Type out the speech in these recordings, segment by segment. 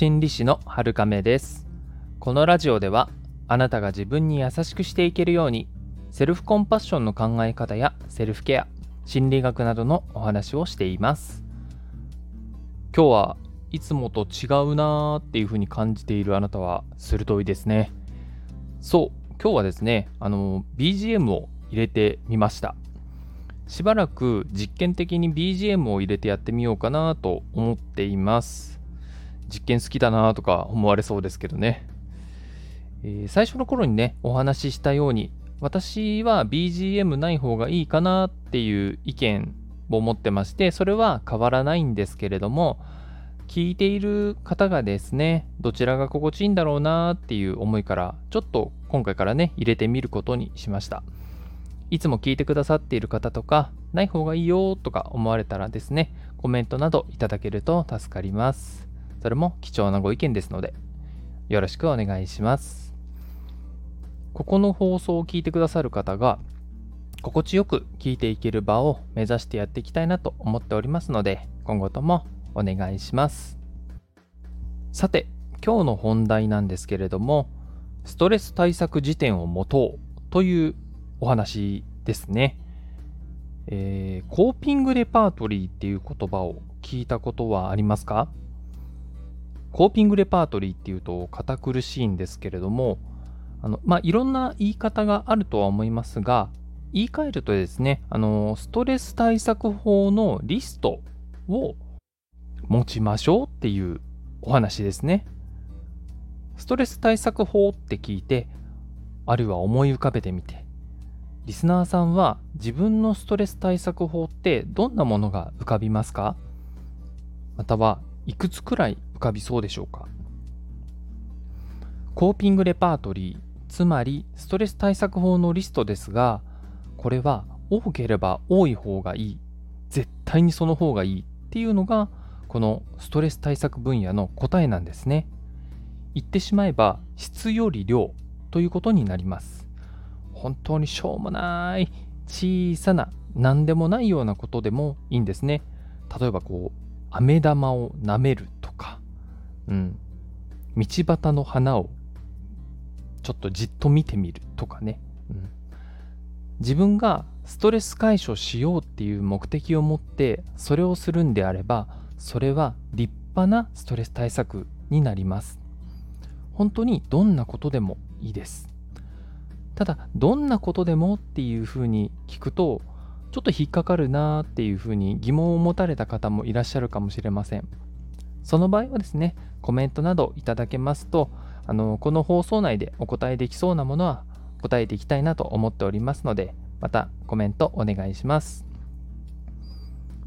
心理師の春亀です。このラジオではあなたが自分に優しくしていけるようにセルフコンパッションの考え方やセルフケア心理学などのお話をしています。今日はいつもと違うなーっていう風に感じているあなたは鋭いですね。そう今日はですねあの BGM を入れてみました。しばらく実験的に BGM を入れてやってみようかなと思っています。実験好きだなとか思われそうですけどね、えー、最初の頃にねお話ししたように私は BGM ない方がいいかなっていう意見を持ってましてそれは変わらないんですけれども聞いている方がですねどちらが心地いいんだろうなっていう思いからちょっと今回からね入れてみることにしました。いつも聞いてくださっている方とかない方がいいよとか思われたらですねコメントなどいただけると助かります。それも貴重なご意見ですのでよろしくお願いしますここの放送を聞いてくださる方が心地よく聞いていける場を目指してやっていきたいなと思っておりますので今後ともお願いします。さて、今日の本題なんですけれども、ストレス対策辞典を持とうというお話ですね。えー、コーピングレパートリーっていう言葉を聞いたことはありますか？コーピングレパートリーっていうと堅苦しいんですけれども、あのまあ、いろんな言い方があるとは思いますが、言い換えるとですね、あのストレス対策法のリストを持ちましょうっていうお話ですね。ストレス対策法って聞いて、あるいは思い浮かべてみて、リスナーさんは自分のストレス対策法ってどんなものが浮かびますか？またはいくつくらいかびそうでしょうか？コーピングレパートリー、つまりストレス対策法のリストですが、これは多ければ多い方がいい、絶対にその方がいいっていうのがこのストレス対策分野の答えなんですね。言ってしまえば質より量ということになります。本当にしょうもない小さな何でもないようなことでもいいんですね。例えばこう飴玉を舐める、うん、道端の花をちょっとじっと見てみるとかね、うん、自分がストレス解消しようっていう目的を持ってそれをするんであればそれは立派なストレス対策になります。本当にどんなことでもいいです。ただどんなことでもっていうふうに聞くとちょっと引っかかるなーっていうふうに疑問を持たれた方もいらっしゃるかもしれません。その場合はですねコメントなどいただけますとあのこの放送内でお答えできそうなものは答えていきたいなと思っておりますのでまたコメントお願いします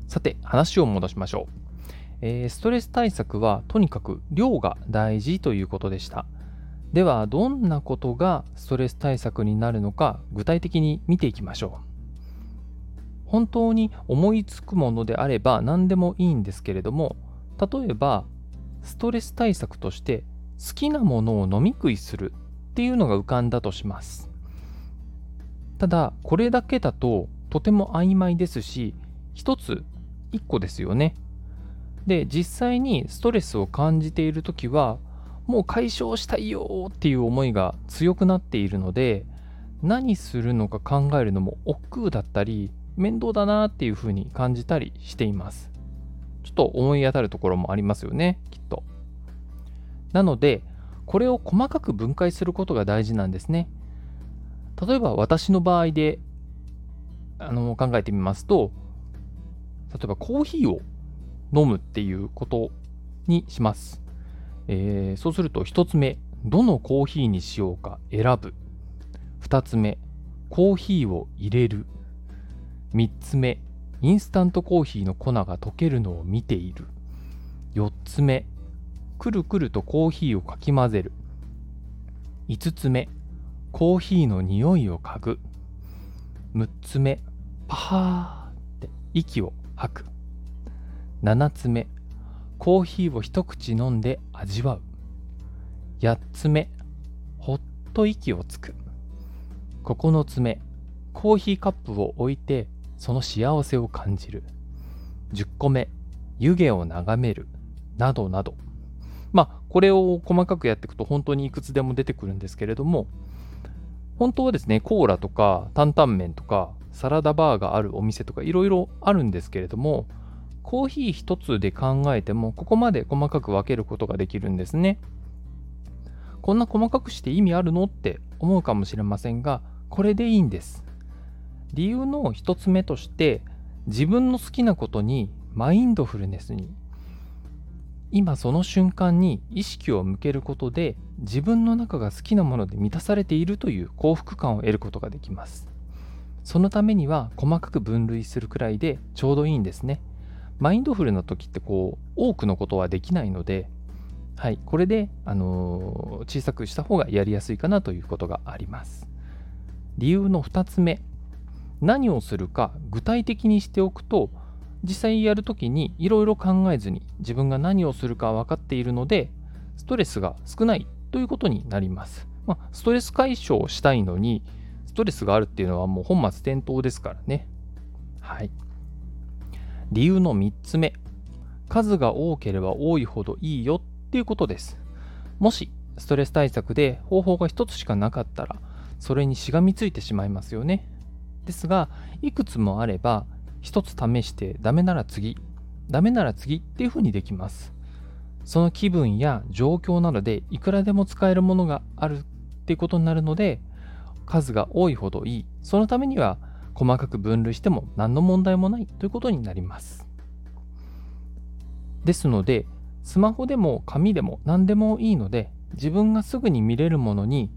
さて話を戻しましょうえー、ストレス対策はとにかく量が大事ということでした。ではどんなことがストレス対策になるのか具体的に見ていきましょう。本当に思いつくものであれば何でもいいんですけれども例えばストレス対策として好きなものを飲み食いするっていうのが浮かんだとします。ただこれだけだととても曖昧ですし一つ一個ですよね。で実際にストレスを感じている時はもう解消したいよっていう思いが強くなっているので何するのか考えるのも億劫だったり面倒だなっていうふうに感じたりしていますちょっと思い当たるところもありますよねきっとなのでこれを細かく分解することが大事なんですね例えば私の場合であの考えてみますと例えばコーヒーを飲むっていうことにします。えー、そうすると1つ目、どのコーヒーにしようか選ぶ。2つ目、コーヒーを入れる。3つ目、インスタントコーヒーの粉が溶けるのを見ている。4つ目、くるくるとコーヒーをかき混ぜる。5つ目、コーヒーの匂いを嗅ぐ。6つ目、パハーって。息を吐く。7つ目。コーヒーを一口飲んで味わう。8つ目。ほっと息をつく。9つ目。コーヒーカップを置いてその幸せを感じる。10個目湯気を眺める。などなど。まあこれを細かくやっていくと本当にいくつでも出てくるんですけれども本当はですねコーラとか担々麺とかサラダバーがあるお店とかいろいろあるんですけれどもコーヒー一つで考えてもここまで細かく分けることができるんですね。こんな細かくして意味あるのって思うかもしれませんがこれでいいんです。理由の一つ目として自分の好きなことにマインドフルネスに。今その瞬間に意識を向けることで自分の中が好きなもので満たされているという幸福感を得ることができます。そのためには細かく分類するくらいでちょうどいいんですね。マインドフルな時ってこう多くのことはできないのではいこれで、あのー、小さくした方がやりやすいかなということがあります。理由の2つ目。何をするか具体的にしておくと実際やるときにいろいろ考えずに自分が何をするか分かっているのでストレスが少ないということになります。まあ、ストレス解消をしたいのにストレスがあるっていうのはもう本末転倒ですからね。はい。理由の3つ目。数が多ければ多いほどいいよっていうことです。もしストレス対策で方法が1つしかなかったらそれにしがみついてしまいますよね。ですがいくつもあれば一つ試してダメなら次ダメなら次っていう風にできます。その気分や状況などでいくらでも使えるものがあるっていうことになるので数が多いほどいい。そのためには細かく分類しても何の問題もないということになります。ですのでスマホでも紙でも何でもいいので自分がすぐに見れるものに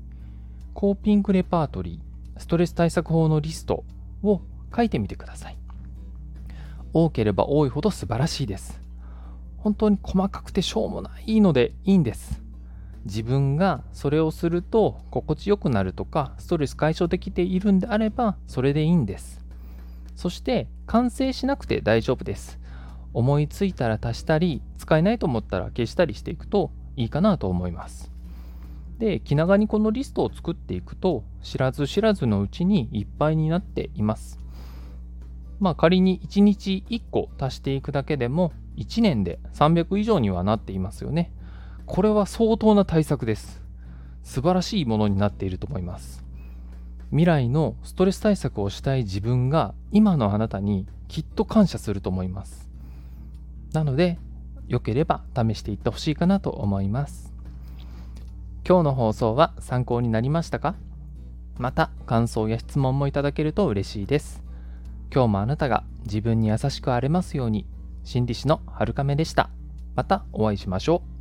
コーピングレパートリーストレス対策法のリストを書いてみてください多ければ多いほど素晴らしいです。本当に細かくてしょうもないのでいいんです。自分がそれをすると心地よくなるとかストレス解消できているんであればそれでいいんです。そして完成しなくて大丈夫です。思いついたら足したり使えないと思ったら消したりしていくといいかなと思います。で気長にこのリストを作っていくと知らず知らずのうちにいっぱいになっています。まあ仮に1日1個足していくだけでも1年で300以上にはなっていますよね。これは相当な対策です。素晴らしいものになっていると思います。未来のストレス対策をしたい自分が今のあなたにきっと感謝すると思います。なので、良ければ試していってほしいかなと思います。今日の放送は参考になりましたか？また感想や質問もいただけると嬉しいです。今日もあなたが自分に優しくあれますように心理師の春亀でした。またお会いしましょう。